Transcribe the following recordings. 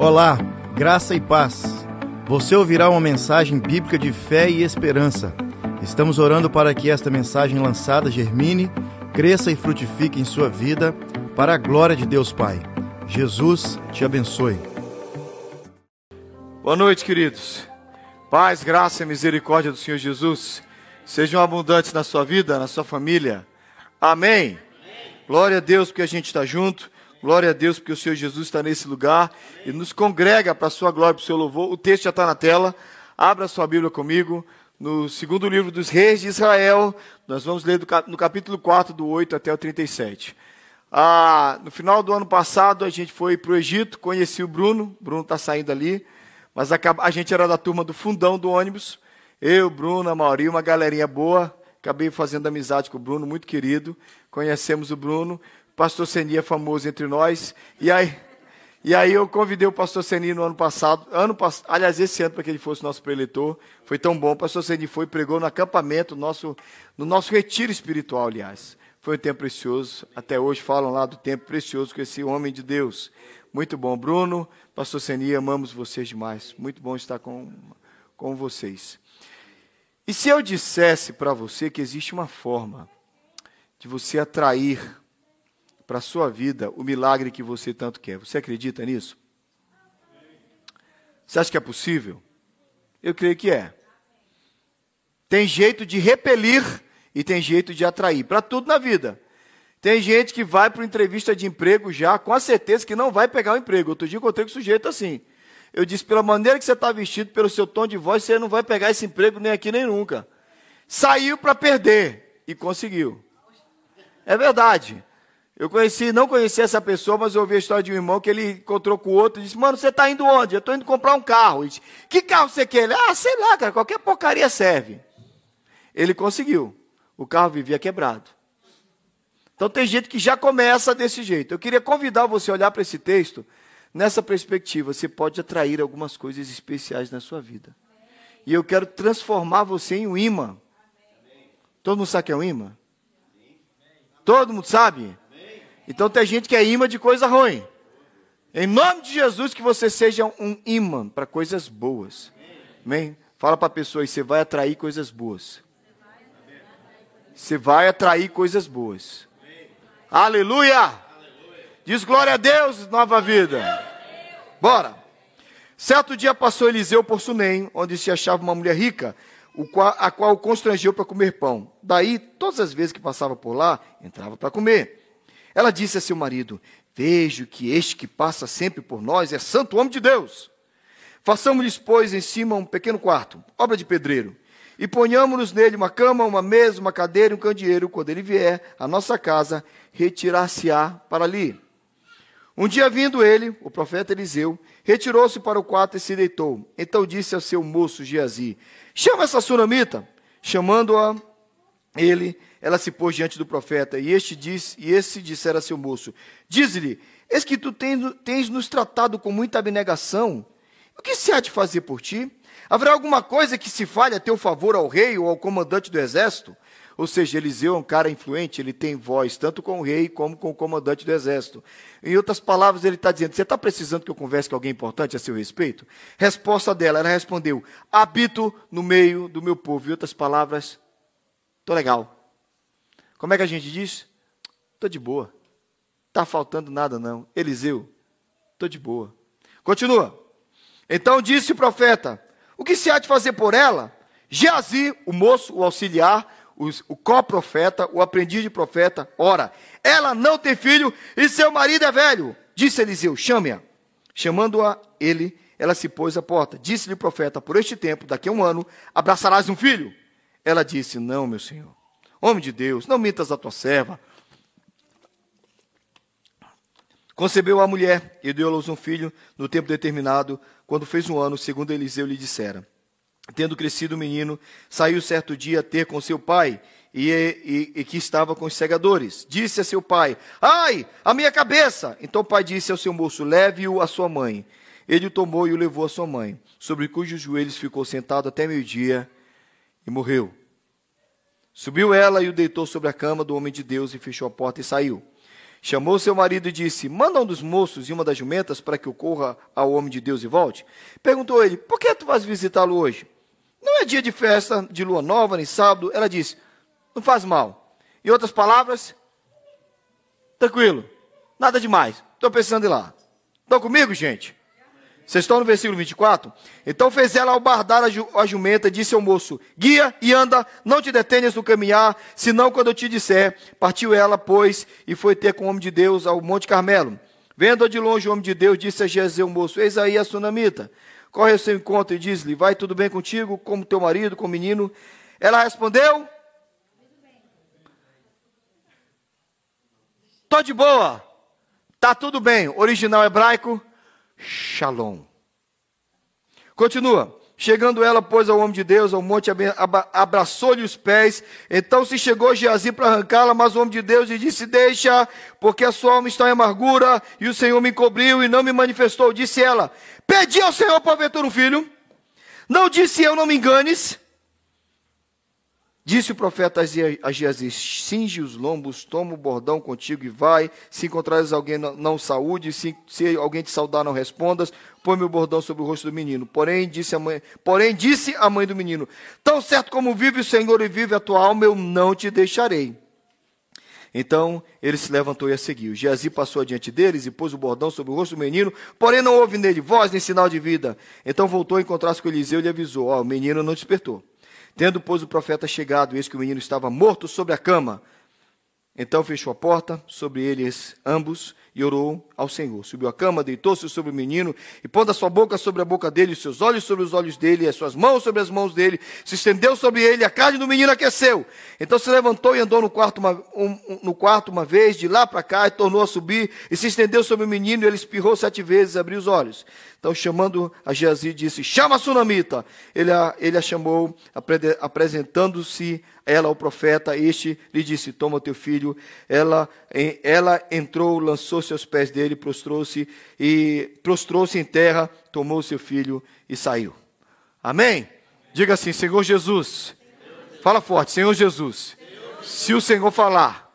Olá, graça e paz. Você ouvirá uma mensagem bíblica de fé e esperança. Estamos orando para que esta mensagem lançada germine, cresça e frutifique em sua vida, para a glória de Deus Pai. Jesus te abençoe. Boa noite, queridos. Paz, graça e misericórdia do Senhor Jesus sejam abundantes na sua vida, na sua família. Amém. Amém. Glória a Deus porque a gente está junto. Glória a Deus, porque o Senhor Jesus está nesse lugar e nos congrega para a sua glória, para o seu louvor. O texto já está na tela. Abra sua Bíblia comigo. No segundo livro dos reis de Israel, nós vamos ler no capítulo 4, do 8 até o 37. Ah, no final do ano passado, a gente foi para o Egito, conheci o Bruno. Bruno está saindo ali. Mas a, a gente era da turma do fundão do ônibus. Eu, Bruno, a Mauri, uma galerinha boa. Acabei fazendo amizade com o Bruno, muito querido. Conhecemos o Bruno pastor Seni é famoso entre nós. E aí, e aí eu convidei o pastor Seni no ano passado, ano aliás, esse ano, para que ele fosse nosso preletor. Foi tão bom. O pastor Seni foi pregou no acampamento, nosso, no nosso retiro espiritual, aliás. Foi um tempo precioso. Até hoje falam lá do tempo precioso com esse homem de Deus. Muito bom. Bruno, pastor Seni, amamos vocês demais. Muito bom estar com, com vocês. E se eu dissesse para você que existe uma forma de você atrair para a sua vida o milagre que você tanto quer. Você acredita nisso? Você acha que é possível? Eu creio que é. Tem jeito de repelir e tem jeito de atrair. Para tudo na vida. Tem gente que vai para entrevista de emprego já com a certeza que não vai pegar o emprego. Outro dia encontrei com um sujeito assim. Eu disse, pela maneira que você está vestido, pelo seu tom de voz, você não vai pegar esse emprego nem aqui nem nunca. Saiu para perder e conseguiu. É verdade. Eu conheci, não conheci essa pessoa, mas eu ouvi a história de um irmão que ele encontrou com outro e disse: Mano, você está indo onde? Eu estou indo comprar um carro. Disse, que carro você quer? Ele, ah, sei lá, cara, qualquer porcaria serve. Ele conseguiu. O carro vivia quebrado. Então tem gente que já começa desse jeito. Eu queria convidar você a olhar para esse texto nessa perspectiva. Você pode atrair algumas coisas especiais na sua vida. E eu quero transformar você em um imã. Todo mundo sabe que é um imã? Todo mundo sabe? Então tem gente que é imã de coisa ruim. Em nome de Jesus, que você seja um imã para coisas boas. Amém? Fala para a pessoa aí, você vai atrair coisas boas. Você vai atrair coisas boas. Aleluia! Diz glória a Deus, nova vida. Bora. Certo dia passou Eliseu por Sunem, onde se achava uma mulher rica, a qual constrangeu para comer pão. Daí, todas as vezes que passava por lá, entrava para comer. Ela disse a seu marido: Vejo que este que passa sempre por nós é santo homem de Deus. Façamos-lhes, pois, em cima um pequeno quarto, obra de pedreiro, e ponhamos-nos nele uma cama, uma mesa, uma cadeira e um candeeiro. Quando ele vier à nossa casa, retirar-se-á para ali. Um dia vindo ele, o profeta Eliseu, retirou-se para o quarto e se deitou. Então disse ao seu moço Geazi: Chama essa sunamita. Chamando-a, ele ela se pôs diante do profeta, e este disse, e esse dissera a seu moço: Diz-lhe, eis que tu tens, tens nos tratado com muita abnegação. O que se há de fazer por ti? Haverá alguma coisa que se fale a teu favor ao rei ou ao comandante do exército? Ou seja, Eliseu é um cara influente, ele tem voz tanto com o rei como com o comandante do exército. Em outras palavras, ele está dizendo: Você está precisando que eu converse com alguém importante a seu respeito? Resposta dela, ela respondeu: Habito no meio do meu povo. Em outras palavras, estou legal. Como é que a gente diz? Estou de boa. Está faltando nada, não. Eliseu, estou de boa. Continua. Então disse o profeta: O que se há de fazer por ela? Geazi, o moço, o auxiliar, o coprofeta, o aprendiz de profeta, ora, ela não tem filho e seu marido é velho. Disse Eliseu: Chame-a. Chamando-a ele, ela se pôs à porta. Disse-lhe o profeta: Por este tempo, daqui a um ano, abraçarás um filho. Ela disse: Não, meu senhor. Homem de Deus, não mintas a tua serva. Concebeu a mulher e deu a luz um filho no tempo determinado, quando fez um ano, segundo Eliseu lhe dissera. Tendo crescido o menino, saiu certo dia a ter com seu pai, e, e, e, que estava com os segadores. Disse a seu pai: Ai, a minha cabeça! Então o pai disse ao seu moço: Leve-o à sua mãe. Ele o tomou e o levou à sua mãe, sobre cujos joelhos ficou sentado até meio-dia e morreu. Subiu ela e o deitou sobre a cama do homem de Deus e fechou a porta e saiu. Chamou seu marido e disse: Manda um dos moços e uma das jumentas para que eu corra ao homem de Deus e volte. Perguntou ele: Por que tu vais visitá-lo hoje? Não é dia de festa, de lua nova, nem sábado. Ela disse: Não faz mal. Em outras palavras, tranquilo, nada demais. Estou pensando em ir lá. Estão comigo, gente? Vocês estão no versículo 24? Então fez ela albardar a, ju a jumenta, disse ao moço: Guia e anda, não te detenhas no caminhar, senão quando eu te disser. Partiu ela, pois, e foi ter com o homem de Deus ao Monte Carmelo. Vendo de longe o homem de Deus, disse a Jezeu, moço: Eis aí a sunamita. Corre ao seu encontro e diz-lhe: Vai tudo bem contigo, como teu marido, com o menino? Ela respondeu: Tô de boa. Tá tudo bem. Original hebraico Shalom. Continua. Chegando ela, pois, ao homem de Deus, ao monte, abraçou-lhe os pés. Então se chegou Geazi para arrancá-la, mas o homem de Deus lhe disse: Deixa, porque a sua alma está em amargura, e o Senhor me encobriu e não me manifestou. Disse ela: Pedi ao Senhor porventura um filho. Não disse eu, não me enganes. Disse o profeta a Geazi: Cinge os lombos, toma o bordão contigo e vai. Se encontrares alguém, não saúde. Se, se alguém te saudar, não respondas. Põe-me o bordão sobre o rosto do menino. Porém disse, a mãe, porém, disse a mãe do menino: Tão certo como vive o Senhor e vive a tua alma, eu não te deixarei. Então ele se levantou e a seguiu. Geazi passou adiante deles e pôs o bordão sobre o rosto do menino, porém não houve nele voz nem sinal de vida. Então voltou a encontrar-se com Eliseu e lhe avisou: Ó, oh, o menino não despertou. Tendo, pois, o profeta chegado, eis que o menino estava morto sobre a cama. Então fechou a porta sobre eles ambos e orou ao Senhor. Subiu a cama, deitou-se sobre o menino e pondo a sua boca sobre a boca dele, os seus olhos sobre os olhos dele, e as suas mãos sobre as mãos dele, se estendeu sobre ele, a carne do menino aqueceu. Então se levantou e andou no quarto uma, um, no quarto uma vez, de lá para cá, e tornou a subir, e se estendeu sobre o menino, e ele espirrou sete vezes, abriu os olhos. Então, chamando a Geazi, disse: Chama a sunamita. Ele a, ele a chamou, apresentando-se ela ao profeta. Este lhe disse: Toma teu filho. Ela, ela entrou, lançou seus pés dele, prostrou-se e prostrou-se em terra, tomou seu filho e saiu. Amém? Diga assim: Senhor Jesus. Fala forte, Senhor Jesus. Se o Senhor falar,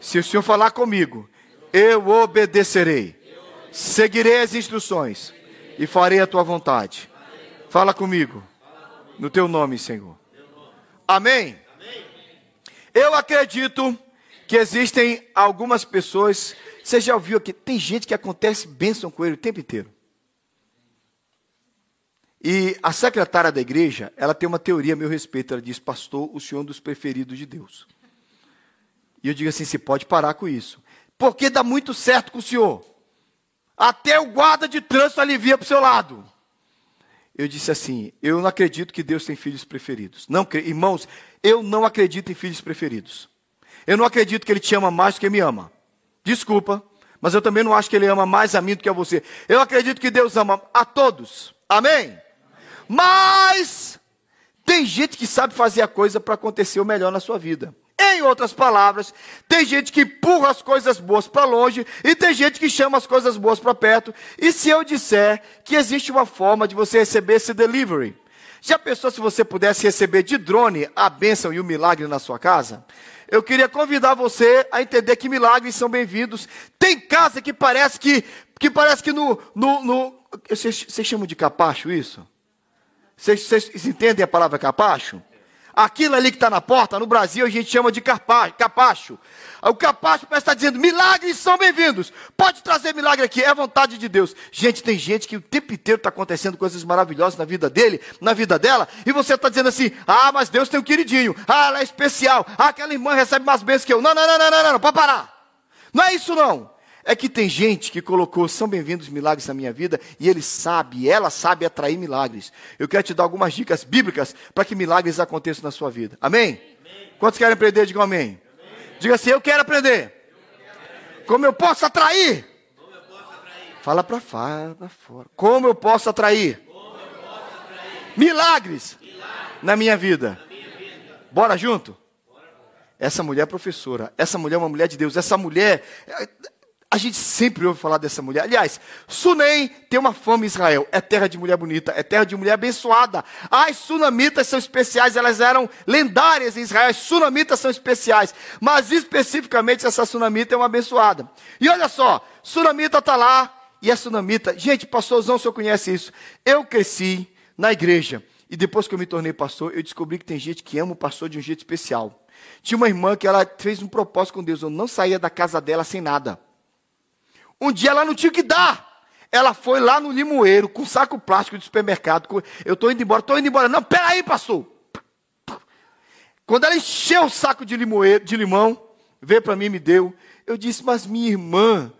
se o Senhor falar comigo, eu obedecerei. Seguirei as instruções e farei a tua vontade. Fala comigo. No teu nome, Senhor. Amém? Eu acredito que existem algumas pessoas. Você já ouviu aqui? Tem gente que acontece bênção com ele o tempo inteiro. E a secretária da igreja, ela tem uma teoria a meu respeito. Ela diz, pastor, o senhor é um dos preferidos de Deus. E eu digo assim: você pode parar com isso. Porque dá muito certo com o senhor. Até o guarda de trânsito alivia para o seu lado. Eu disse assim: eu não acredito que Deus tem filhos preferidos. Não, irmãos, eu não acredito em filhos preferidos. Eu não acredito que Ele te ama mais do que me ama. Desculpa, mas eu também não acho que Ele ama mais a mim do que a você. Eu acredito que Deus ama a todos. Amém? Mas tem gente que sabe fazer a coisa para acontecer o melhor na sua vida. Em outras palavras, tem gente que empurra as coisas boas para longe e tem gente que chama as coisas boas para perto. E se eu disser que existe uma forma de você receber esse delivery? Já pensou se você pudesse receber de drone a bênção e o milagre na sua casa? Eu queria convidar você a entender que milagres são bem-vindos. Tem casa que parece que, que parece que no, no, no vocês, vocês chamam de capacho isso? Vocês, vocês entendem a palavra capacho? Aquilo ali que está na porta, no Brasil a gente chama de capacho. O capacho parece estar dizendo: milagres são bem-vindos. Pode trazer milagre aqui, é vontade de Deus. Gente, tem gente que o tempo inteiro está acontecendo coisas maravilhosas na vida dele, na vida dela, e você está dizendo assim: ah, mas Deus tem um queridinho, ah, ela é especial, ah, aquela irmã recebe mais bênçãos que eu. Não, não, não, não, não, não, não, pode parar. Não é isso não. É que tem gente que colocou, são bem-vindos milagres na minha vida, e ele sabe, ela sabe atrair milagres. Eu quero te dar algumas dicas bíblicas para que milagres aconteçam na sua vida. Amém? amém. Quantos querem aprender? Digam amém. amém. Diga assim: Eu quero aprender. Eu quero aprender. Como eu posso atrair? Eu posso atrair? Fala para fora. Como eu posso atrair? Eu posso atrair? Milagres, milagres na, minha vida. na minha vida. Bora junto? Bora. Essa mulher é professora. Essa mulher é uma mulher de Deus. Essa mulher A gente sempre ouve falar dessa mulher. Aliás, Sunem tem uma fama em Israel. É terra de mulher bonita, é terra de mulher abençoada. As sunamitas são especiais, elas eram lendárias em Israel. As sunamitas são especiais. Mas especificamente essa sunamita é uma abençoada. E olha só, sunamita está lá. E a sunamita, gente, pastorzão, o senhor conhece isso. Eu cresci na igreja. E depois que eu me tornei pastor, eu descobri que tem gente que ama o pastor de um jeito especial. Tinha uma irmã que ela fez um propósito com Deus. Eu não saía da casa dela sem nada. Um dia ela não tinha que dar. Ela foi lá no limoeiro com saco plástico de supermercado. Eu estou indo embora, estou indo embora. Não, peraí, pastor. Quando ela encheu o saco de, limoeiro, de limão, veio para mim e me deu. Eu disse, mas minha irmã,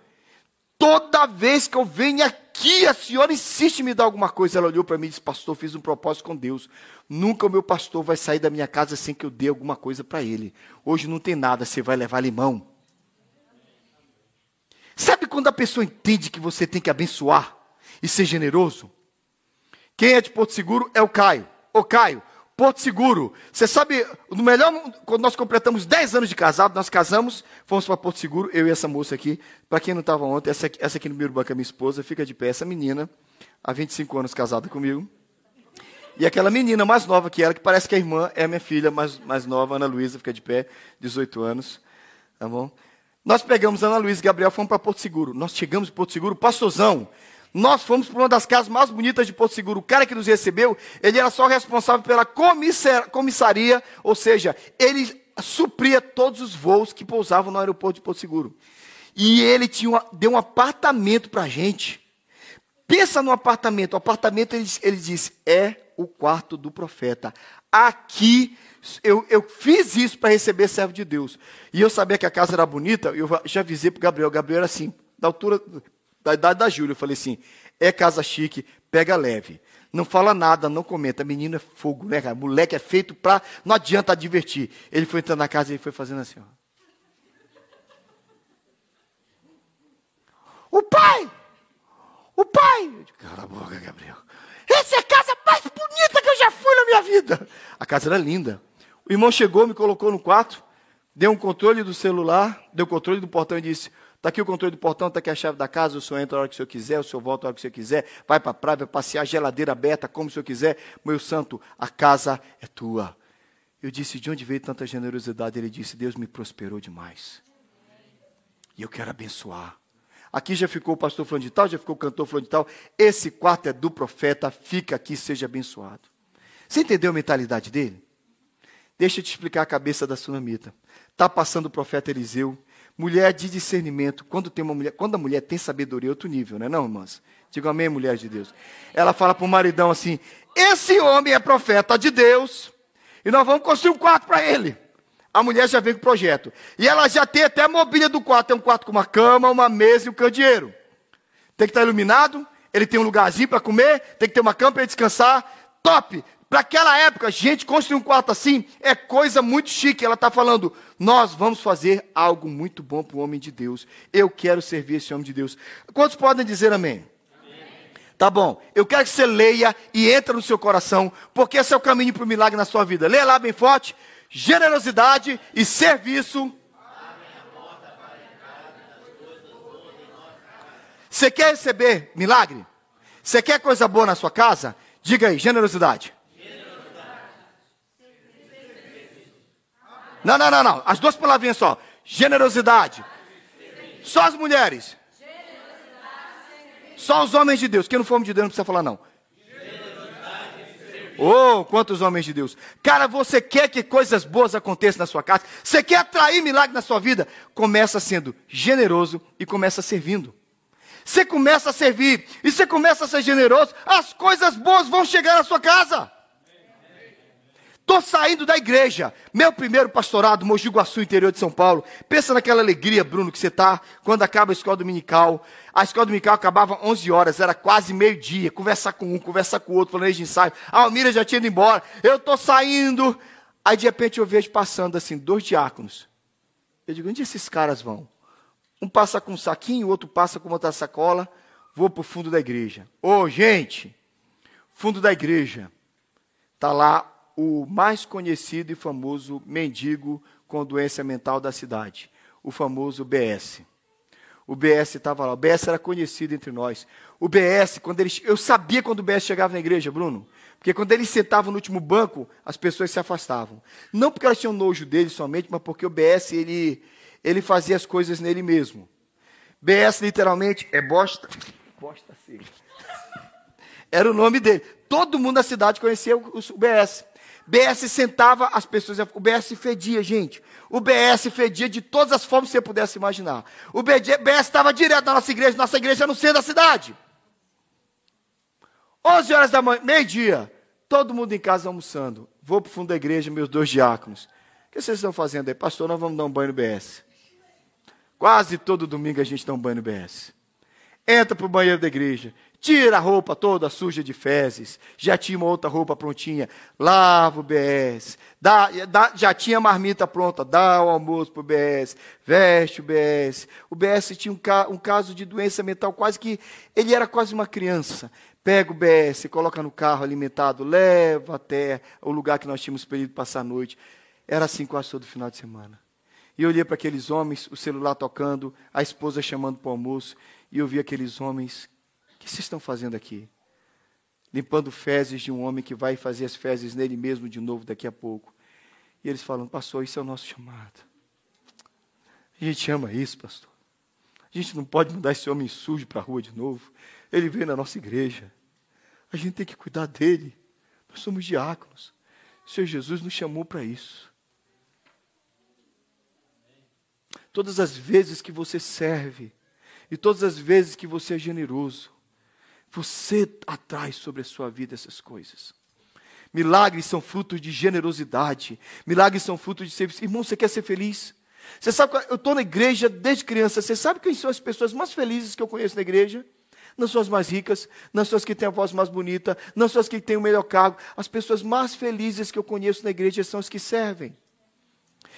toda vez que eu venho aqui, a senhora insiste em me dar alguma coisa. Ela olhou para mim e disse, pastor, fiz um propósito com Deus. Nunca o meu pastor vai sair da minha casa sem que eu dê alguma coisa para ele. Hoje não tem nada, você vai levar limão. Sabe quando a pessoa entende que você tem que abençoar e ser generoso? Quem é de Porto Seguro é o Caio. Ô Caio, Porto Seguro. Você sabe, no melhor, quando nós completamos 10 anos de casado, nós casamos, fomos para Porto Seguro, eu e essa moça aqui. Para quem não estava ontem, essa aqui, essa aqui no meu banco é minha esposa, fica de pé, essa menina, há 25 anos casada comigo. E aquela menina mais nova que ela, que parece que a irmã é a minha filha mais, mais nova, Ana Luísa, fica de pé, 18 anos. Tá bom? Nós pegamos Ana Luísa e Gabriel, fomos para Porto Seguro. Nós chegamos em Porto Seguro, pastorzão. Nós fomos para uma das casas mais bonitas de Porto Seguro. O cara que nos recebeu, ele era só responsável pela comissaria, ou seja, ele supria todos os voos que pousavam no aeroporto de Porto Seguro. E ele tinha uma, deu um apartamento para a gente. Pensa no apartamento. O apartamento, ele, ele disse, é o quarto do profeta. Aqui eu, eu fiz isso para receber servo de Deus. E eu sabia que a casa era bonita, eu já avisei para o Gabriel. Gabriel era assim, da altura da idade da Júlia. Eu falei assim: é casa chique, pega leve. Não fala nada, não comenta. Menino é fogo, né, cara? Moleque é feito para. Não adianta divertir. Ele foi entrando na casa e foi fazendo assim, ó. O pai! O pai! Cala a boca, Gabriel. Essa é a casa mais bonita que eu já fui na minha vida. A casa era linda. O irmão chegou, me colocou no quarto, deu um controle do celular, deu controle do portão e disse: Está aqui o controle do portão, está aqui a chave da casa, o senhor entra a hora que o senhor quiser, o senhor volta a hora que o senhor quiser, vai para a praia, vai passear, geladeira aberta, como o senhor quiser. Meu santo, a casa é tua. Eu disse, de onde veio tanta generosidade? Ele disse, Deus me prosperou demais. E eu quero abençoar. Aqui já ficou o pastor falando de tal, já ficou o cantor falando de tal. Esse quarto é do profeta, fica aqui, seja abençoado. Você entendeu a mentalidade dele? Deixa eu te explicar a cabeça da sunamita. Está passando o profeta Eliseu. Mulher de discernimento. Quando, tem uma mulher, quando a mulher tem sabedoria, é outro nível, não é não, irmãs? Diga amém, mulher de Deus. Ela fala para o maridão assim: esse homem é profeta de Deus. E nós vamos construir um quarto para ele. A mulher já vem com o projeto. E ela já tem até a mobília do quarto. Tem um quarto com uma cama, uma mesa e um candeeiro. Tem que estar iluminado. Ele tem um lugarzinho para comer. Tem que ter uma cama para descansar. Top! Para aquela época, gente, construir um quarto assim é coisa muito chique. Ela está falando, nós vamos fazer algo muito bom para o homem de Deus. Eu quero servir esse homem de Deus. Quantos podem dizer amém? amém? Tá bom. Eu quero que você leia e entre no seu coração, porque esse é o caminho para o milagre na sua vida. Leia lá bem forte. Generosidade e serviço. Você quer receber milagre? Você quer coisa boa na sua casa? Diga aí, generosidade. Não, não, não, não. As duas palavrinhas só. Generosidade. Só as mulheres. Só os homens de Deus. Quem não for homem de Deus não precisa falar, não. Oh, quantos homens de Deus. Cara, você quer que coisas boas aconteçam na sua casa? Você quer atrair milagre na sua vida? Começa sendo generoso e começa servindo. Você começa a servir e você começa a ser generoso, as coisas boas vão chegar na sua casa. Estou saindo da igreja. Meu primeiro pastorado, Mogi Guaçu, interior de São Paulo. Pensa naquela alegria, Bruno, que você está quando acaba a escola dominical. A escola dominical acabava 11 horas, era quase meio-dia. Conversar com um, conversar com o outro, de ensaio. A Almira já tinha ido embora. Eu estou saindo. Aí de repente eu vejo passando assim, dois diáconos. Eu digo, onde esses caras vão? Um passa com um saquinho, o outro passa com outra sacola. Vou para o fundo da igreja. Ô, oh, gente, fundo da igreja. Está lá o mais conhecido e famoso mendigo com doença mental da cidade, o famoso BS. O BS estava lá. O BS era conhecido entre nós. O BS, quando ele, eu sabia quando o BS chegava na igreja, Bruno. Porque quando ele sentava no último banco, as pessoas se afastavam. Não porque elas tinham nojo dele somente, mas porque o BS ele, ele fazia as coisas nele mesmo. BS literalmente é bosta. Bosta seca. Era o nome dele. Todo mundo da cidade conhecia o, o BS. BS sentava as pessoas. O BS fedia, gente. O BS fedia de todas as formas que você pudesse imaginar. O BS estava direto na nossa igreja, nossa igreja no centro da cidade. 11 horas da manhã, meio-dia, todo mundo em casa almoçando. Vou para o fundo da igreja, meus dois diáconos. O que vocês estão fazendo aí? Pastor, nós vamos dar um banho no BS. Quase todo domingo a gente dá um banho no BS. Entra para o banheiro da igreja, tira a roupa toda suja de fezes, já tinha uma outra roupa prontinha, lava o BS, dá, dá, já tinha a marmita pronta, dá o almoço para o BS, veste o BS. O BS tinha um, um caso de doença mental, quase que ele era quase uma criança. Pega o BS, coloca no carro alimentado, leva até o lugar que nós tínhamos pedido passar a noite. Era assim quase todo final de semana. E eu olhei para aqueles homens, o celular tocando, a esposa chamando para o almoço, e eu vi aqueles homens. Que vocês estão fazendo aqui? Limpando fezes de um homem que vai fazer as fezes nele mesmo de novo daqui a pouco. E eles falam, pastor, isso é o nosso chamado. A gente ama isso, pastor. A gente não pode mandar esse homem sujo para a rua de novo. Ele veio na nossa igreja. A gente tem que cuidar dele. Nós somos diáconos. O Senhor Jesus nos chamou para isso. Todas as vezes que você serve, e todas as vezes que você é generoso, você atrai sobre a sua vida essas coisas. Milagres são frutos de generosidade. Milagres são frutos de serviço. Irmão, você quer ser feliz? Você sabe, eu estou na igreja desde criança. Você sabe quem são as pessoas mais felizes que eu conheço na igreja? Não são as mais ricas, não são as que têm a voz mais bonita, não são as que têm o melhor cargo. As pessoas mais felizes que eu conheço na igreja são as que servem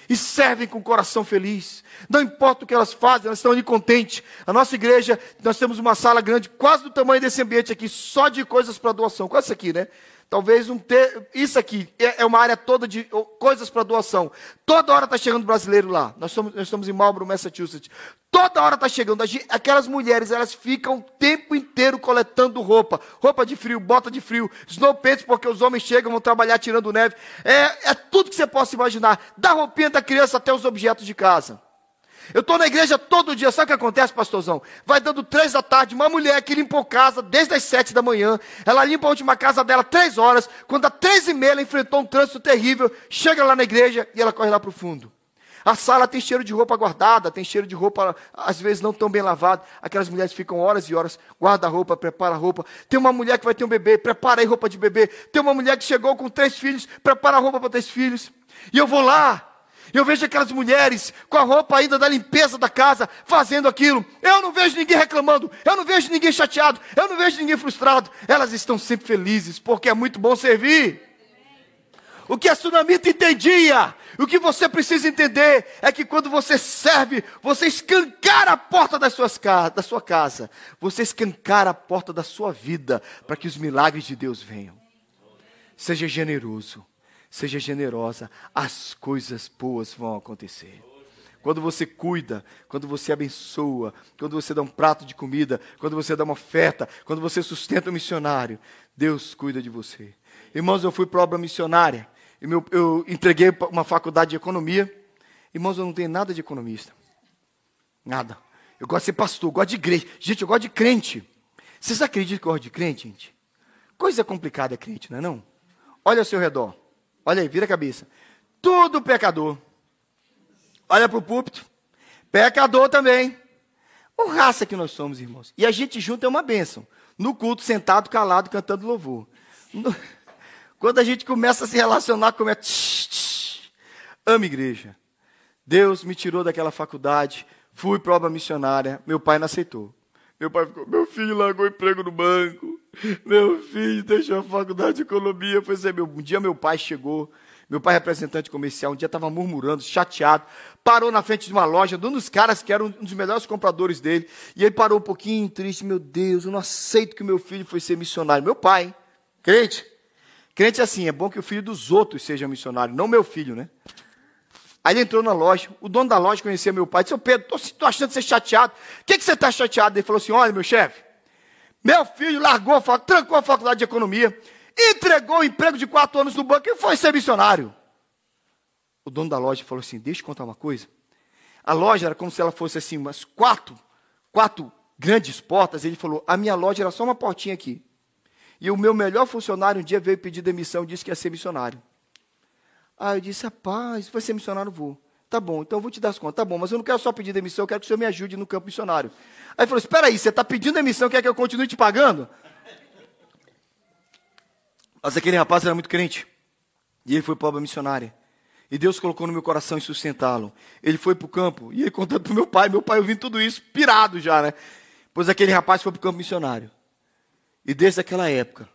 e servem com o coração feliz. Não importa o que elas fazem, elas estão ali contentes. A nossa igreja, nós temos uma sala grande, quase do tamanho desse ambiente aqui, só de coisas para doação. Quase isso aqui, né? Talvez um ter, isso aqui é, é uma área toda de coisas para doação. Toda hora está chegando brasileiro lá. Nós, somos, nós estamos em Marlboro, Massachusetts. Toda hora está chegando. Aquelas mulheres, elas ficam o tempo inteiro coletando roupa. Roupa de frio, bota de frio, snow pants, porque os homens chegam, vão trabalhar tirando neve. É, é tudo que você possa imaginar. Da roupinha da criança até os objetos de casa. Eu estou na igreja todo dia, sabe o que acontece, pastorzão? Vai dando três da tarde, uma mulher que limpou casa desde as sete da manhã, ela limpa a última casa dela três horas, quando às três e meia ela enfrentou um trânsito terrível, chega lá na igreja e ela corre lá para o fundo. A sala tem cheiro de roupa guardada, tem cheiro de roupa, às vezes não tão bem lavada. Aquelas mulheres ficam horas e horas, guarda roupa, prepara roupa. Tem uma mulher que vai ter um bebê, prepara aí roupa de bebê. Tem uma mulher que chegou com três filhos, prepara a roupa para três filhos. E eu vou lá, eu vejo aquelas mulheres com a roupa ainda da limpeza da casa, fazendo aquilo. Eu não vejo ninguém reclamando, eu não vejo ninguém chateado, eu não vejo ninguém frustrado. Elas estão sempre felizes, porque é muito bom servir. O que a tsunamita entendia, o que você precisa entender é que quando você serve, você escancara a porta das suas, da sua casa, você escancara a porta da sua vida para que os milagres de Deus venham. Seja generoso seja generosa, as coisas boas vão acontecer. Quando você cuida, quando você abençoa, quando você dá um prato de comida, quando você dá uma oferta, quando você sustenta um missionário, Deus cuida de você. Irmãos, eu fui para obra missionária. Eu, eu entreguei uma faculdade de economia. Irmãos, eu não tenho nada de economista. Nada. Eu gosto de ser pastor, gosto de igreja. Gente, eu gosto de crente. Vocês acreditam que eu gosto de crente, gente? Coisa complicada é crente, não é não? Olha ao seu redor. Olha aí, vira a cabeça. Tudo pecador. Olha para o púlpito. Pecador também. O raça que nós somos, irmãos. E a gente junto é uma bênção. No culto, sentado, calado, cantando louvor. No... Quando a gente começa a se relacionar, começa. Amo igreja. Deus me tirou daquela faculdade, fui para missionária, meu pai não aceitou. Meu pai ficou, meu filho largou emprego no banco. Meu filho deixou a faculdade de economia. Foi ser meu. Um dia meu pai chegou, meu pai representante comercial, um dia estava murmurando, chateado, parou na frente de uma loja de um dos caras que era um dos melhores compradores dele. E ele parou um pouquinho triste, meu Deus, eu não aceito que meu filho foi ser missionário. Meu pai, crente. Crente é assim, é bom que o filho dos outros seja missionário, não meu filho, né? Aí ele entrou na loja, o dono da loja conhecia meu pai, disse, ô Pedro, estou achando você chateado. O que, que você está chateado? Ele falou assim, olha meu chefe, meu filho largou, a trancou a faculdade de economia, entregou o emprego de quatro anos no banco e foi ser missionário. O dono da loja falou assim, deixa eu contar uma coisa. A loja era como se ela fosse assim, umas quatro, quatro grandes portas. Ele falou, a minha loja era só uma portinha aqui. E o meu melhor funcionário um dia veio pedir demissão e disse que ia ser missionário. Aí eu disse, rapaz, vai ser missionário? Vou. Tá bom, então eu vou te dar as contas. Tá bom, mas eu não quero só pedir demissão, eu quero que o senhor me ajude no campo missionário. Aí ele falou, espera aí, você está pedindo demissão, quer que eu continue te pagando? Mas aquele rapaz era muito crente. E ele foi para a obra missionária. E Deus colocou no meu coração em sustentá-lo. Ele foi para o campo, e ele contando para o meu pai, meu pai ouvindo tudo isso, pirado já, né? Pois aquele rapaz foi para o campo missionário. E desde aquela época,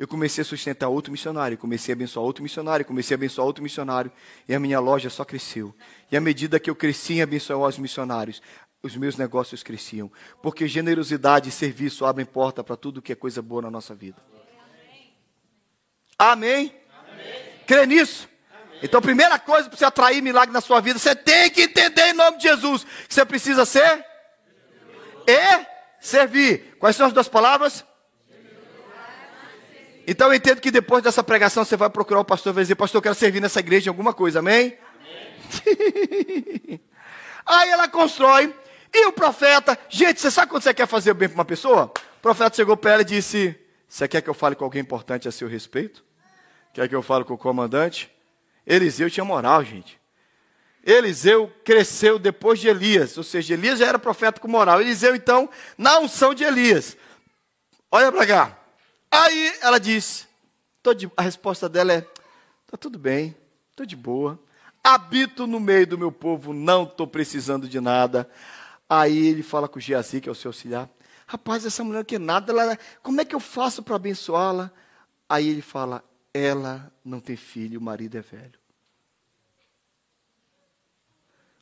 eu comecei a sustentar outro missionário, comecei a abençoar outro missionário, comecei a abençoar outro missionário, e a minha loja só cresceu. E à medida que eu cresci em abençoar os missionários, os meus negócios cresciam. Porque generosidade e serviço abrem porta para tudo que é coisa boa na nossa vida. Amém? Amém. Crê nisso? Amém. Então, primeira coisa para você atrair milagre na sua vida, você tem que entender em nome de Jesus que você precisa ser e servir. Quais são as duas palavras? Então eu entendo que depois dessa pregação você vai procurar o pastor e vai dizer, pastor, eu quero servir nessa igreja em alguma coisa, amém? amém. Aí ela constrói, e o profeta, gente, você sabe quando você quer fazer bem para uma pessoa? O profeta chegou para ela e disse: Você quer que eu fale com alguém importante a seu respeito? Quer que eu fale com o comandante? Eliseu tinha moral, gente. Eliseu cresceu depois de Elias, ou seja, Elias já era profeta com moral. Eliseu, então, na unção de Elias. Olha para cá. Aí ela disse, de, a resposta dela é: tá tudo bem, estou de boa. Habito no meio do meu povo, não estou precisando de nada. Aí ele fala com o Geazi, que é o seu auxiliar: Rapaz, essa mulher que nada, ela, como é que eu faço para abençoá-la? Aí ele fala: Ela não tem filho, o marido é velho.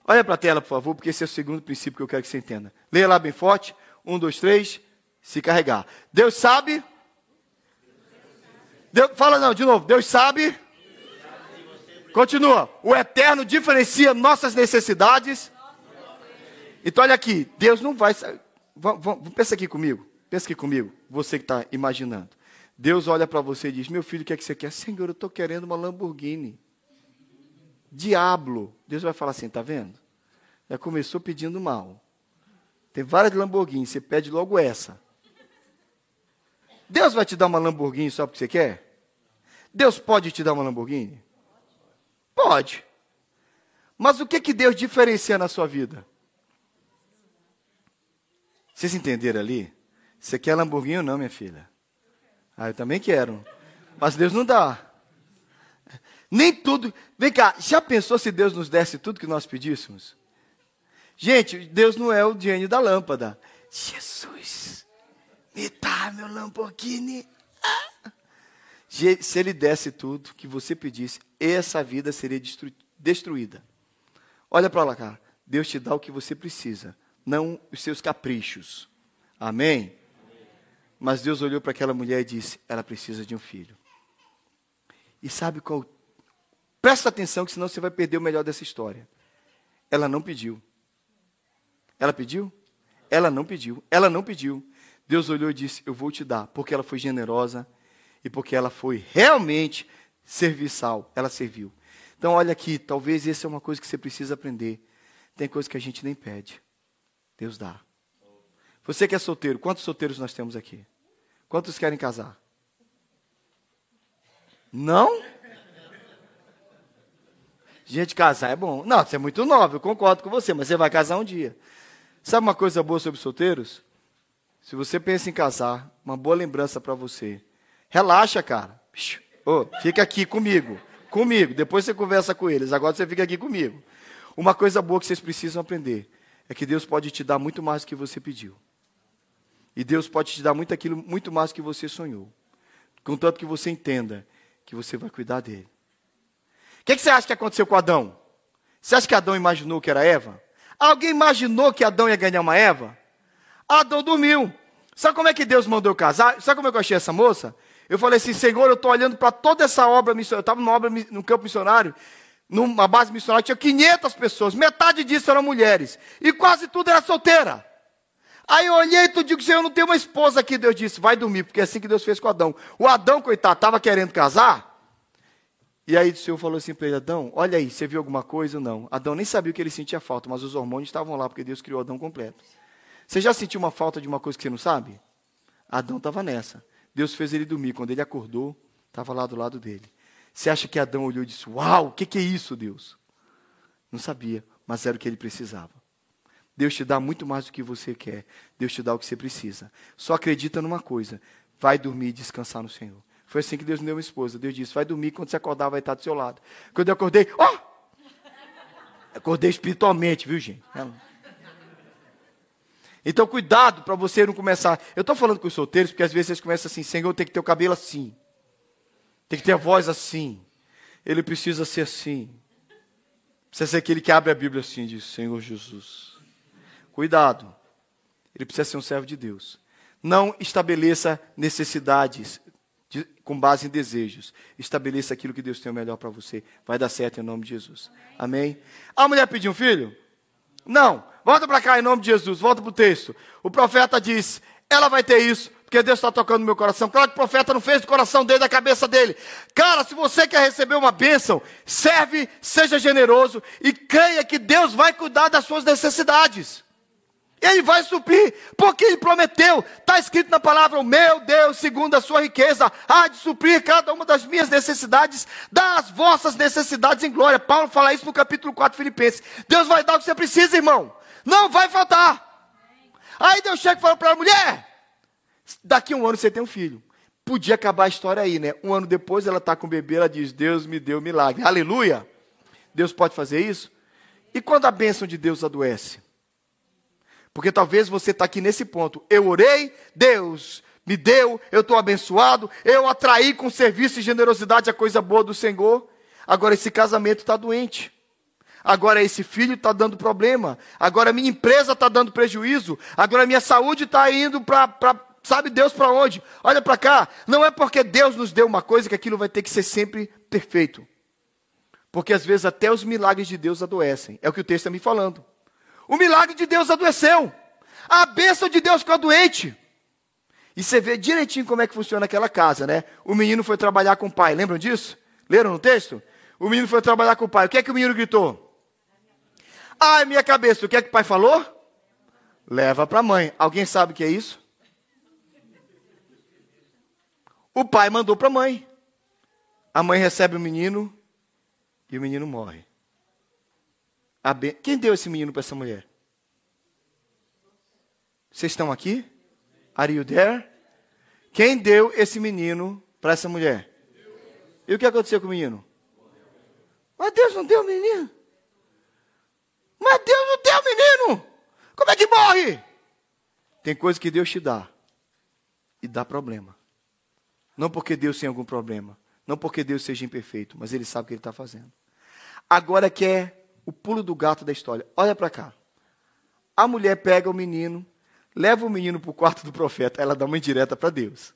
Olha para a tela, por favor, porque esse é o segundo princípio que eu quero que você entenda. Leia lá bem forte. Um, dois, três. Se carregar. Deus sabe Deus, fala não, de novo. Deus sabe. Continua. O eterno diferencia nossas necessidades. Então olha aqui, Deus não vai. Pensa aqui comigo. Pensa aqui comigo. Você que está imaginando. Deus olha para você e diz: Meu filho, o que é que você quer? Senhor, eu estou querendo uma Lamborghini. Diablo. Deus vai falar assim: Tá vendo? Já começou pedindo mal. Tem várias Lamborghini, você pede logo essa. Deus vai te dar uma Lamborghini só porque você quer? Deus pode te dar uma Lamborghini? Pode. Mas o que, que Deus diferencia na sua vida? Vocês entenderam ali? Você quer Lamborghini ou não, minha filha? Ah, eu também quero. Mas Deus não dá. Nem tudo. Vem cá, já pensou se Deus nos desse tudo que nós pedíssemos? Gente, Deus não é o gênio da lâmpada. Jesus, me dá meu Lamborghini. Ah. Se ele desse tudo que você pedisse, essa vida seria destruída. Olha para lá, cara. Deus te dá o que você precisa, não os seus caprichos. Amém? Mas Deus olhou para aquela mulher e disse: ela precisa de um filho. E sabe qual? Presta atenção, que senão você vai perder o melhor dessa história. Ela não pediu. Ela pediu? Ela não pediu. Ela não pediu. Deus olhou e disse: Eu vou te dar, porque ela foi generosa e porque ela foi realmente serviçal. Ela serviu. Então, olha aqui, talvez essa é uma coisa que você precisa aprender. Tem coisa que a gente nem pede. Deus dá. Você que é solteiro, quantos solteiros nós temos aqui? Quantos querem casar? Não? Gente, casar é bom. Não, você é muito nova, eu concordo com você, mas você vai casar um dia. Sabe uma coisa boa sobre solteiros? Se você pensa em casar, uma boa lembrança para você. Relaxa, cara. Oh, fica aqui comigo. Comigo. Depois você conversa com eles. Agora você fica aqui comigo. Uma coisa boa que vocês precisam aprender é que Deus pode te dar muito mais do que você pediu. E Deus pode te dar muito aquilo, muito mais do que você sonhou. Contanto que você entenda que você vai cuidar dele. O que, que você acha que aconteceu com Adão? Você acha que Adão imaginou que era Eva? Alguém imaginou que Adão ia ganhar uma Eva? Adão dormiu. Sabe como é que Deus mandou eu casar? Sabe como é que eu achei essa moça? Eu falei assim, Senhor, eu estou olhando para toda essa obra missionária. Eu estava numa obra no campo missionário. numa base missionária, tinha 500 pessoas, metade disso eram mulheres, e quase tudo era solteira. Aí eu olhei e digo, Senhor, eu não tenho uma esposa aqui. Deus disse, vai dormir, porque é assim que Deus fez com Adão. O Adão, coitado, estava querendo casar. E aí o Senhor falou assim para ele, Adão, olha aí, você viu alguma coisa? Não. Adão nem sabia o que ele sentia falta, mas os hormônios estavam lá, porque Deus criou Adão completo. Você já sentiu uma falta de uma coisa que você não sabe? Adão estava nessa. Deus fez ele dormir. Quando ele acordou, estava lá do lado dele. Você acha que Adão olhou e disse: Uau, o que, que é isso, Deus? Não sabia, mas era o que ele precisava. Deus te dá muito mais do que você quer. Deus te dá o que você precisa. Só acredita numa coisa: vai dormir e descansar no Senhor. Foi assim que Deus me deu uma esposa. Deus disse: vai dormir, quando você acordar, vai estar do seu lado. Quando eu acordei, ó! Oh! Acordei espiritualmente, viu, gente? Então, cuidado para você não começar. Eu estou falando com os solteiros, porque às vezes vocês começam assim: Senhor, tem que ter o cabelo assim. Tem que ter a voz assim. Ele precisa ser assim. Precisa ser aquele que abre a Bíblia assim e diz: Senhor Jesus. Cuidado. Ele precisa ser um servo de Deus. Não estabeleça necessidades de, com base em desejos. Estabeleça aquilo que Deus tem o melhor para você. Vai dar certo em nome de Jesus. Amém? A mulher pediu um filho? Não. Volta para cá em nome de Jesus. Volta para o texto. O profeta diz: ela vai ter isso porque Deus está tocando meu coração. Claro que o profeta não fez do coração dele, da cabeça dele. Cara, se você quer receber uma bênção, serve, seja generoso e creia que Deus vai cuidar das suas necessidades. Ele vai suprir, porque ele prometeu. Está escrito na palavra: O meu Deus, segundo a sua riqueza, há de suprir cada uma das minhas necessidades, das vossas necessidades em glória. Paulo fala isso no capítulo 4, Filipenses. Deus vai dar o que você precisa, irmão. Não vai faltar. Aí Deus chega e fala para a mulher: Daqui a um ano você tem um filho. Podia acabar a história aí, né? Um ano depois ela está com o bebê, ela diz: Deus me deu milagre. Aleluia! Deus pode fazer isso? E quando a bênção de Deus adoece? Porque talvez você está aqui nesse ponto. Eu orei, Deus me deu, eu estou abençoado, eu atraí com serviço e generosidade a coisa boa do Senhor. Agora esse casamento está doente. Agora esse filho está dando problema. Agora minha empresa está dando prejuízo. Agora minha saúde está indo para Sabe Deus para onde? Olha para cá. Não é porque Deus nos deu uma coisa que aquilo vai ter que ser sempre perfeito. Porque às vezes até os milagres de Deus adoecem. É o que o texto está me falando. O milagre de Deus adoeceu. A bênção de Deus ficou doente. E você vê direitinho como é que funciona aquela casa, né? O menino foi trabalhar com o pai. Lembram disso? Leram no texto? O menino foi trabalhar com o pai. O que é que o menino gritou? Ai, minha cabeça. O que é que o pai falou? Leva para a mãe. Alguém sabe o que é isso? O pai mandou para a mãe. A mãe recebe o menino e o menino morre. Ben... Quem deu esse menino para essa mulher? Vocês estão aqui? Are you there? Quem deu esse menino para essa mulher? E o que aconteceu com o menino? Mas Deus não deu o menino. Mas Deus não deu o menino. Como é que morre? Tem coisa que Deus te dá e dá problema. Não porque Deus tem algum problema. Não porque Deus seja imperfeito, mas Ele sabe o que Ele está fazendo. Agora que é o pulo do gato da história. Olha para cá. A mulher pega o menino, leva o menino para o quarto do profeta. Ela dá uma indireta para Deus.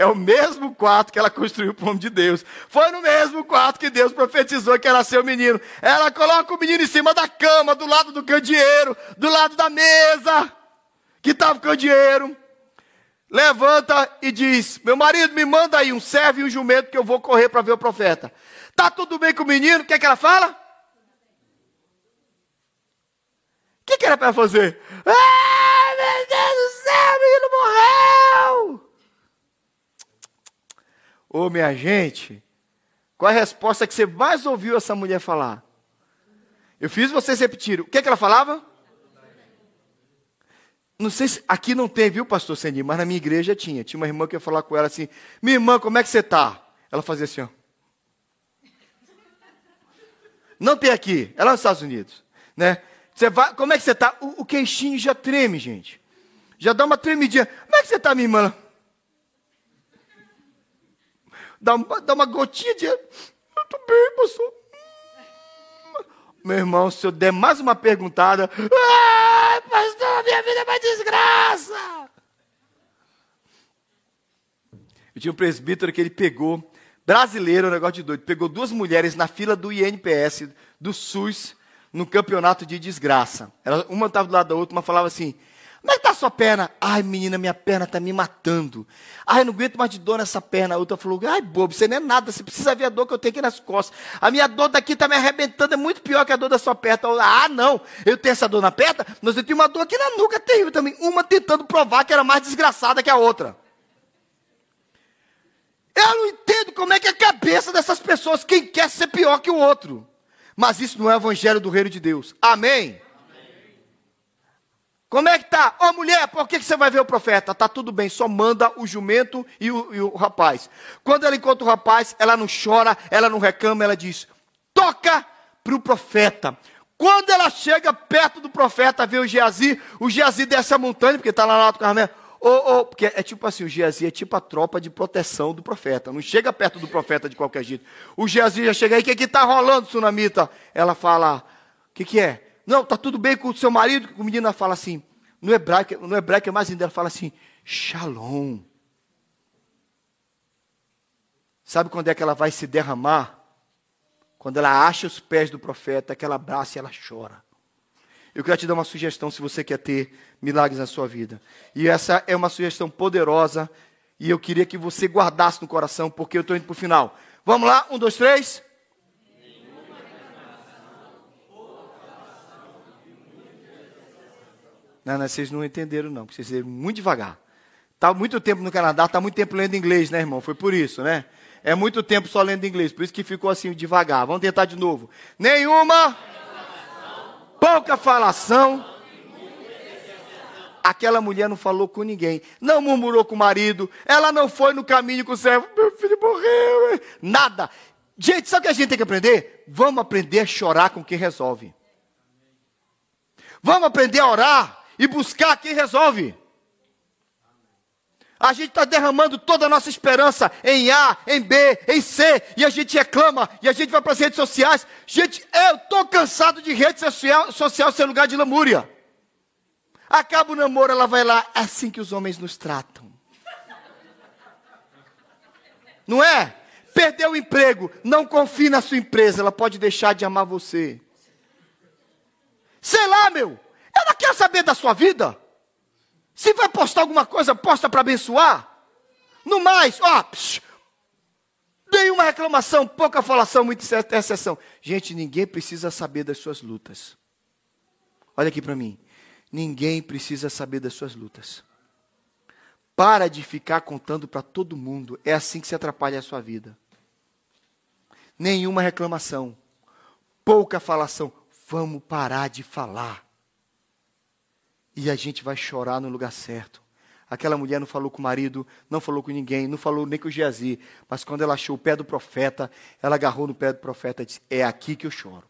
É o mesmo quarto que ela construiu para o nome de Deus. Foi no mesmo quarto que Deus profetizou que era seu menino. Ela coloca o menino em cima da cama, do lado do candeeiro, do lado da mesa, que estava o candeeiro levanta e diz: Meu marido, me manda aí um servo e um jumento que eu vou correr para ver o profeta. Tá tudo bem com o menino? O que, é que ela fala? O que, que era para fazer? Ah, meu Deus do céu, o menino morreu! Ô, minha gente, qual é a resposta que você mais ouviu essa mulher falar? Eu fiz vocês repetirem. O que, é que ela falava? Não sei se aqui não tem, viu, pastor Sendir, mas na minha igreja tinha. Tinha uma irmã que ia falar com ela assim: Minha irmã, como é que você está? Ela fazia assim, ó. Não tem aqui, é lá nos Estados Unidos. Né? Você vai, como é que você está? O, o, queixinho já treme, gente. Já dá uma tremidinha. Como é que você está, minha irmã? Dá dá uma gotinha de. Eu estou bem, pastor. Meu irmão, se eu der mais uma perguntada. Ah! pastor, minha vida é uma desgraça. Eu tinha um presbítero que ele pegou, Brasileiro, um negócio de doido. Pegou duas mulheres na fila do INPS, do SUS, no campeonato de desgraça. uma estava do lado da outra, uma falava assim: Como é que tá a sua perna? Ai, menina, minha perna está me matando. Ai, não aguento mais de dor nessa perna. A outra falou: Ai, bobo, você não é nada, você precisa ver a dor que eu tenho aqui nas costas. A minha dor daqui está me arrebentando, é muito pior que a dor da sua perna. ah, não, eu tenho essa dor na perna, mas eu tenho uma dor aqui na nuca terrível também. Uma tentando provar que era mais desgraçada que a outra. Eu não entendo como é que é a cabeça dessas pessoas, quem quer ser pior que o outro. Mas isso não é o evangelho do reino de Deus. Amém? Como é que tá? Ô oh, mulher, por que, que você vai ver o profeta? Tá tudo bem, só manda o jumento e o, e o rapaz. Quando ela encontra o rapaz, ela não chora, ela não reclama, ela diz: toca para o profeta. Quando ela chega perto do profeta, vê o Geazi, o Geazi desce a montanha, porque está lá no Alto Carmelo. Oh, oh, porque é tipo assim, o Geazi é tipo a tropa de proteção do profeta. Não chega perto do profeta de qualquer jeito. O Geazi já chega aí, o que está rolando, Sunamita? Ela fala, o que, que é? Não, está tudo bem com o seu marido? O menino fala assim, no hebraico, no hebraico é mais ainda, ela fala assim, shalom. Sabe quando é que ela vai se derramar? Quando ela acha os pés do profeta, que ela abraça e ela chora. Eu quero te dar uma sugestão se você quer ter milagres na sua vida. E essa é uma sugestão poderosa e eu queria que você guardasse no coração, porque eu estou indo para o final. Vamos lá? Um, dois, três. Não, não, vocês não entenderam, não, porque vocês leram muito devagar. Está muito tempo no Canadá, está muito tempo lendo inglês, né, irmão? Foi por isso, né? É muito tempo só lendo inglês, por isso que ficou assim devagar. Vamos tentar de novo. Nenhuma pouca falação. Aquela mulher não falou com ninguém, não murmurou com o marido, ela não foi no caminho com o servo, meu filho morreu, nada. Gente, sabe o que a gente tem que aprender? Vamos aprender a chorar com quem resolve. Vamos aprender a orar e buscar quem resolve. A gente está derramando toda a nossa esperança em A, em B, em C, e a gente reclama, e a gente vai para as redes sociais. Gente, eu estou cansado de rede social, social ser lugar de lamúria. Acaba o namoro, ela vai lá, é assim que os homens nos tratam. Não é? Perdeu o emprego, não confie na sua empresa, ela pode deixar de amar você. Sei lá, meu, ela quer saber da sua vida. Se vai postar alguma coisa, posta para abençoar. No mais, ó, psh, nenhuma reclamação, pouca falação, muita exceção. Gente, ninguém precisa saber das suas lutas. Olha aqui para mim. Ninguém precisa saber das suas lutas. Para de ficar contando para todo mundo. É assim que se atrapalha a sua vida. Nenhuma reclamação. Pouca falação. Vamos parar de falar. E a gente vai chorar no lugar certo. Aquela mulher não falou com o marido, não falou com ninguém, não falou nem com o Geazi. Mas quando ela achou o pé do profeta, ela agarrou no pé do profeta e disse: É aqui que eu choro.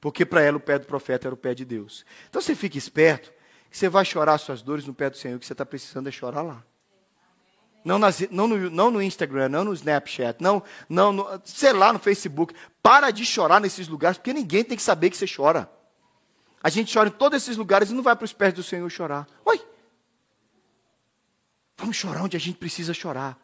Porque para ela o pé do profeta era o pé de Deus. Então você fique esperto, que você vai chorar suas dores no pé do Senhor, que você está precisando é chorar lá. Não, nas, não, no, não, no, Instagram, não no Snapchat, não, não no, sei lá, no Facebook. Para de chorar nesses lugares, porque ninguém tem que saber que você chora. A gente chora em todos esses lugares e não vai para os pés do Senhor chorar. Oi! Vamos chorar onde a gente precisa chorar.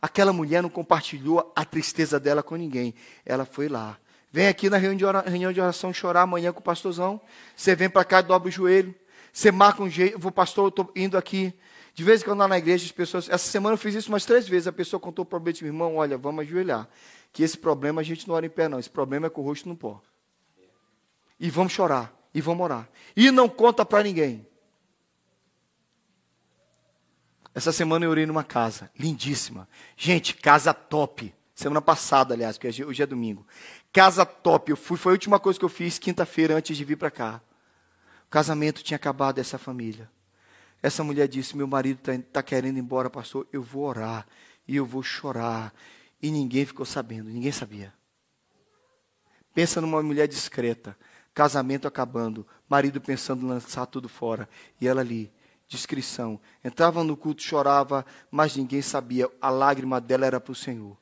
Aquela mulher não compartilhou a tristeza dela com ninguém. Ela foi lá. Vem aqui na reunião de oração chorar amanhã com o pastorzão. Você vem para cá e dobra o joelho. Você marca um jeito. Vou, pastor, eu estou indo aqui. De vez em quando lá na igreja, as pessoas. Essa semana eu fiz isso umas três vezes. A pessoa contou o problema de meu irmão: olha, vamos ajoelhar. Que esse problema a gente não ora em pé, não. Esse problema é com o rosto no pó. E vamos chorar e vão morar. E não conta para ninguém. Essa semana eu orei numa casa, lindíssima. Gente, casa top. Semana passada, aliás, porque hoje é domingo. Casa top. Eu fui, foi a última coisa que eu fiz quinta-feira antes de vir para cá. O casamento tinha acabado dessa família. Essa mulher disse: Meu marido está tá querendo ir embora, pastor. Eu vou orar e eu vou chorar. E ninguém ficou sabendo, ninguém sabia. Pensa numa mulher discreta casamento acabando, marido pensando em lançar tudo fora, e ela ali, discrição. Entrava no culto, chorava, mas ninguém sabia, a lágrima dela era para o Senhor.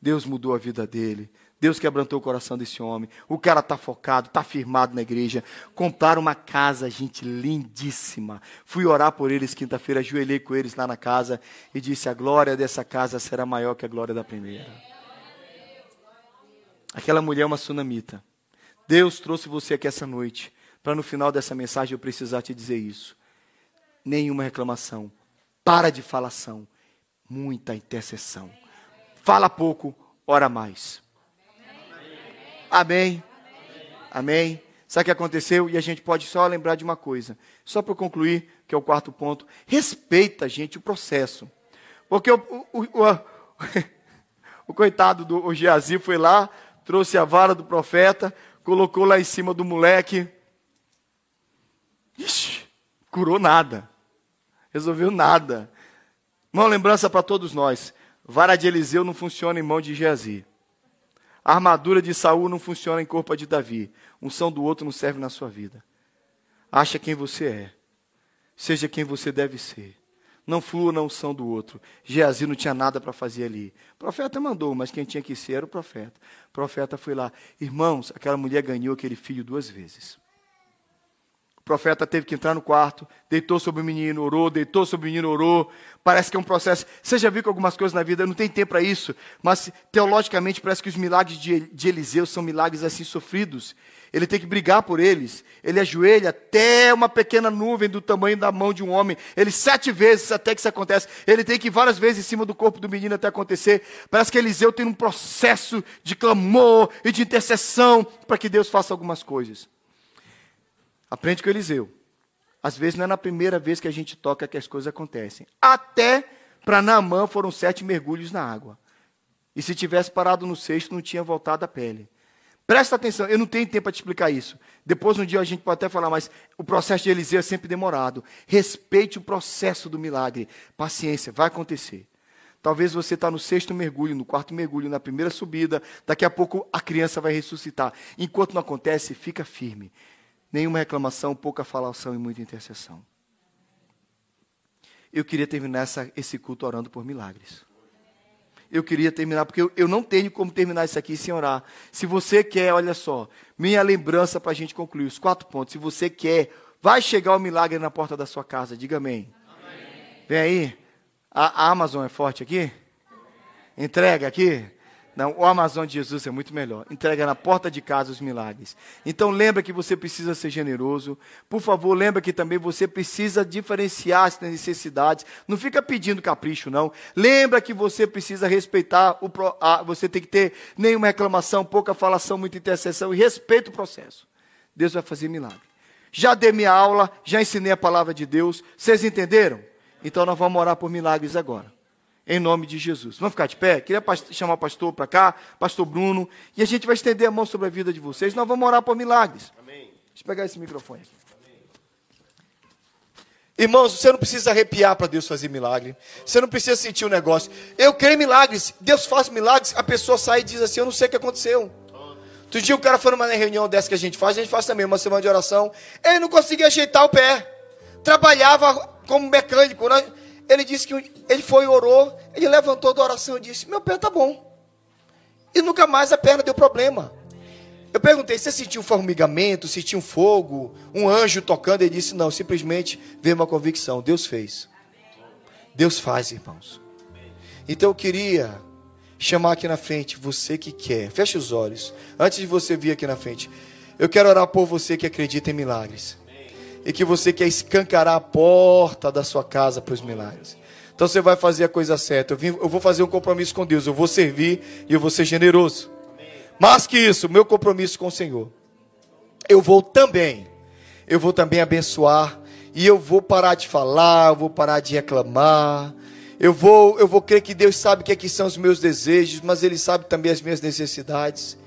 Deus mudou a vida dele. Deus quebrantou o coração desse homem. O cara está focado, está firmado na igreja. Compraram uma casa, gente, lindíssima. Fui orar por eles quinta-feira, ajoelhei com eles lá na casa e disse: A glória dessa casa será maior que a glória da primeira. Aquela mulher é uma sunamita. Deus trouxe você aqui essa noite para no final dessa mensagem eu precisar te dizer isso. Nenhuma reclamação. Para de falação. Muita intercessão. Fala pouco, ora mais. Amém. Amém. Sabe o que aconteceu? E a gente pode só lembrar de uma coisa. Só para concluir, que é o quarto ponto. Respeita, gente, o processo. Porque o, o, o, o coitado do Geazi foi lá, trouxe a vara do profeta, colocou lá em cima do moleque. Ixi, curou nada. Resolveu nada. Uma lembrança para todos nós. Vara de Eliseu não funciona em mão de Geazi. A armadura de Saul não funciona em corpo de Davi. Um são do outro não serve na sua vida. Acha quem você é. Seja quem você deve ser. Não flua na unção do outro. Geazi não tinha nada para fazer ali. O profeta mandou, mas quem tinha que ser era o profeta. O profeta foi lá. Irmãos, aquela mulher ganhou aquele filho duas vezes profeta teve que entrar no quarto, deitou sobre o menino, orou, deitou sobre o menino, orou. Parece que é um processo. Você já viu que algumas coisas na vida não tem tempo para isso, mas teologicamente parece que os milagres de, de Eliseu são milagres assim sofridos. Ele tem que brigar por eles. Ele ajoelha até uma pequena nuvem do tamanho da mão de um homem. Ele sete vezes até que isso acontece. Ele tem que ir várias vezes em cima do corpo do menino até acontecer. Parece que Eliseu tem um processo de clamor e de intercessão para que Deus faça algumas coisas. Aprende com Eliseu. Às vezes não é na primeira vez que a gente toca que as coisas acontecem. Até para Naamã foram sete mergulhos na água. E se tivesse parado no sexto, não tinha voltado a pele. Presta atenção, eu não tenho tempo para te explicar isso. Depois, um dia, a gente pode até falar, mas o processo de Eliseu é sempre demorado. Respeite o processo do milagre. Paciência, vai acontecer. Talvez você está no sexto mergulho, no quarto mergulho, na primeira subida. Daqui a pouco a criança vai ressuscitar. Enquanto não acontece, fica firme nenhuma reclamação, pouca falação e muita intercessão. Eu queria terminar essa, esse culto orando por milagres. Eu queria terminar, porque eu, eu não tenho como terminar isso aqui sem orar. Se você quer, olha só, minha lembrança para a gente concluir os quatro pontos. Se você quer, vai chegar o milagre na porta da sua casa, diga amém. amém. Vem aí. A, a Amazon é forte aqui? Entrega aqui. Não, o Amazon de Jesus é muito melhor. Entrega na porta de casa os milagres. Então lembra que você precisa ser generoso. Por favor, lembra que também você precisa diferenciar as necessidades. Não fica pedindo capricho, não. Lembra que você precisa respeitar o a, você tem que ter nenhuma reclamação, pouca falação, muita intercessão e respeita o processo. Deus vai fazer milagre. Já dei minha aula, já ensinei a palavra de Deus. Vocês entenderam? Então nós vamos orar por milagres agora em nome de Jesus. Vamos ficar de pé? Queria chamar o pastor para cá, pastor Bruno, e a gente vai estender a mão sobre a vida de vocês. Nós vamos orar por milagres. Amém. Deixa eu pegar esse microfone aqui. Irmãos, você não precisa arrepiar para Deus fazer milagre. Você não precisa sentir o um negócio. Eu creio em milagres. Deus faz milagres. A pessoa sai e diz assim: Eu não sei o que aconteceu. Outro dia o cara foi numa reunião dessa que a gente faz. A gente faz também uma semana de oração. Ele não conseguia ajeitar o pé. Trabalhava como mecânico. Né? Ele disse que ele foi orou, ele levantou da oração e disse: Meu pé tá bom. E nunca mais a perna deu problema. Eu perguntei: Você sentiu um formigamento, sentiu um fogo, um anjo tocando? Ele disse: Não, simplesmente veio uma convicção. Deus fez. Deus faz, irmãos. Então eu queria chamar aqui na frente você que quer. Feche os olhos. Antes de você vir aqui na frente, eu quero orar por você que acredita em milagres e que você quer escancarar a porta da sua casa para os milagres. Então você vai fazer a coisa certa. Eu, vim, eu, vou fazer um compromisso com Deus. Eu vou servir e eu vou ser generoso. Mais que isso, meu compromisso com o Senhor. Eu vou também. Eu vou também abençoar. E eu vou parar de falar. Eu vou parar de reclamar. Eu vou, eu vou crer que Deus sabe que aqui são os meus desejos, mas Ele sabe também as minhas necessidades.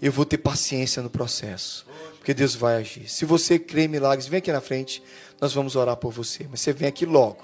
Eu vou ter paciência no processo porque Deus vai agir. Se você crê em milagres, vem aqui na frente, nós vamos orar por você. Mas você vem aqui logo.